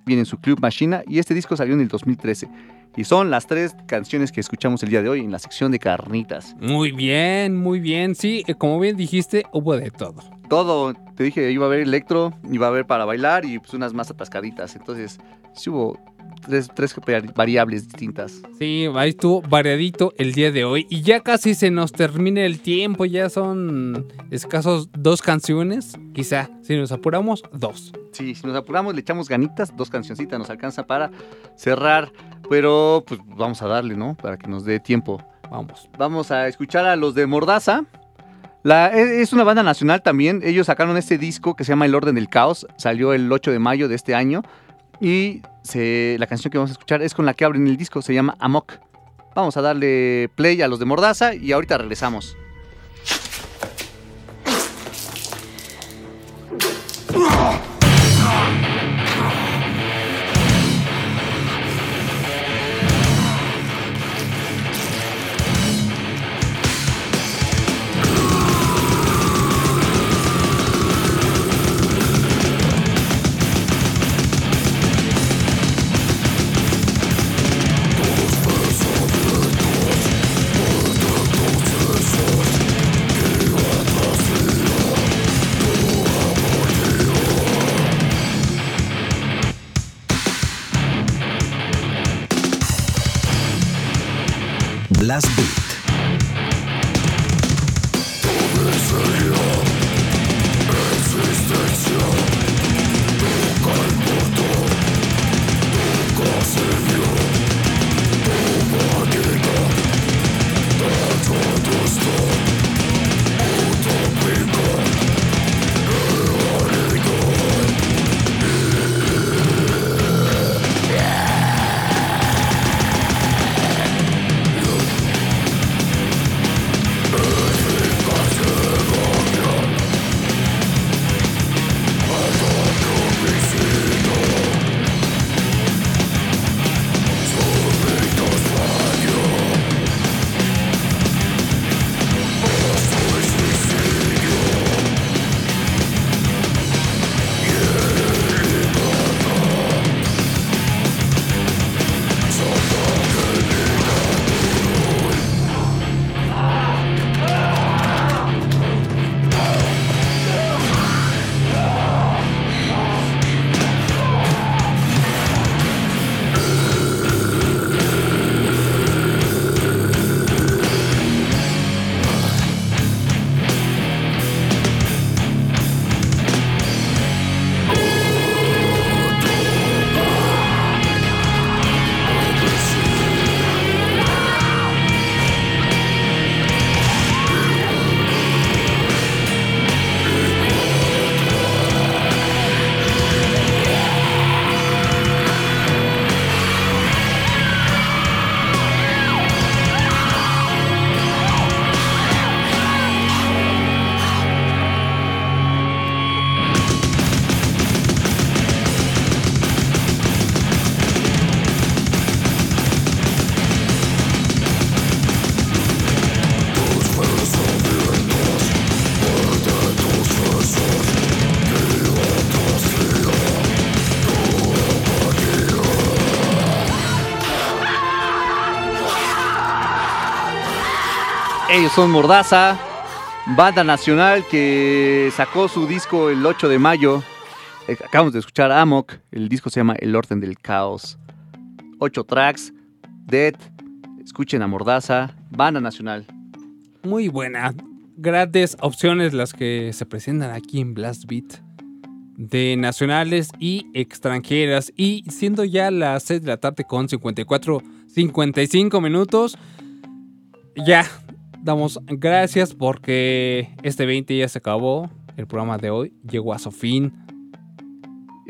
Viene en su Club Machina y este disco salió en el 2013. Y son las tres canciones que escuchamos el día de hoy en la sección de carnitas. Muy bien, muy bien. Sí, eh, como bien dijiste, hubo de todo. Todo, te dije, iba a haber electro, iba a haber para bailar y pues unas más atascaditas. Entonces, sí hubo tres, tres variables distintas. Sí, ahí estuvo variadito el día de hoy. Y ya casi se nos termina el tiempo. Ya son escasos dos canciones. Quizá, si nos apuramos, dos. Sí, si nos apuramos, le echamos ganitas, dos cancioncitas nos alcanza para cerrar. Pero pues vamos a darle, ¿no? Para que nos dé tiempo. Vamos. Vamos a escuchar a los de Mordaza. E- es una banda nacional también. Ellos sacaron este disco que se llama El Orden del Caos. Salió el 8 de mayo de este año. Y la canción que vamos a escuchar es con la que abren el disco. Se llama Amok. Vamos a darle play a los de Mordaza y ahorita regresamos. Son Mordaza, banda nacional que sacó su disco el 8 de mayo. Eh, Acabamos de escuchar Amok, el disco se llama El Orden del Caos. Ocho tracks, Dead, escuchen a Mordaza, banda nacional. Muy buena. Grandes opciones las que se presentan aquí en Blast Beat. De nacionales y extranjeras. Y siendo ya las 6 de la tarde con 54, 55 minutos. Ya damos gracias porque este 20 ya se acabó. El programa de hoy llegó a su fin.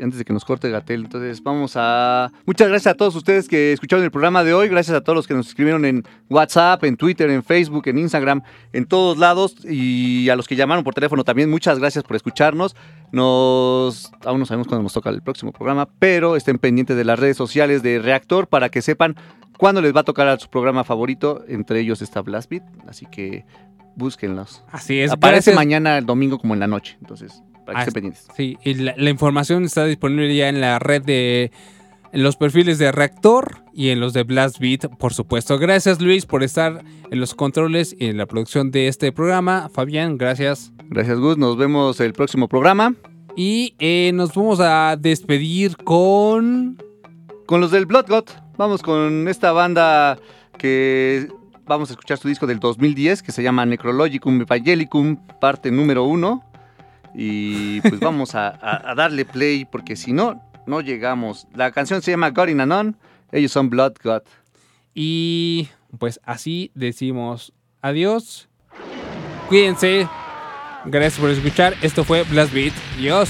Antes de que nos corte Gatel, entonces vamos a... Muchas gracias a todos ustedes que escucharon el programa de hoy, gracias a todos los que nos escribieron en WhatsApp, en Twitter, en Facebook, en Instagram, en todos lados y a los que llamaron por teléfono también, muchas gracias por escucharnos. Nos... Aún no sabemos cuándo nos toca el próximo programa, pero estén pendientes de las redes sociales de Reactor para que sepan cuándo les va a tocar a su programa favorito, entre ellos está Blast Beat, así que búsquenlos. Así es. Aparece gracias. mañana el domingo como en la noche, entonces para que estén pendientes. Sí, y la, la información está disponible ya en la red de en los perfiles de Reactor y en los de Blast Beat, por supuesto. Gracias Luis por estar en los controles y en la producción de este programa. Fabián, gracias. Gracias Gus, nos vemos el próximo programa. Y eh, nos vamos a despedir con... Con los del Blood God, vamos con esta banda que vamos a escuchar su disco del 2010 que se llama Necrologicum Evangelicum, parte número uno. Y pues vamos a, a- a darle play porque si no, no llegamos. La canción se llama God in Anon, ellos son Blood God. Y pues así decimos adiós. Cuídense. Gracias por escuchar. Esto fue Blast Beat. Adiós.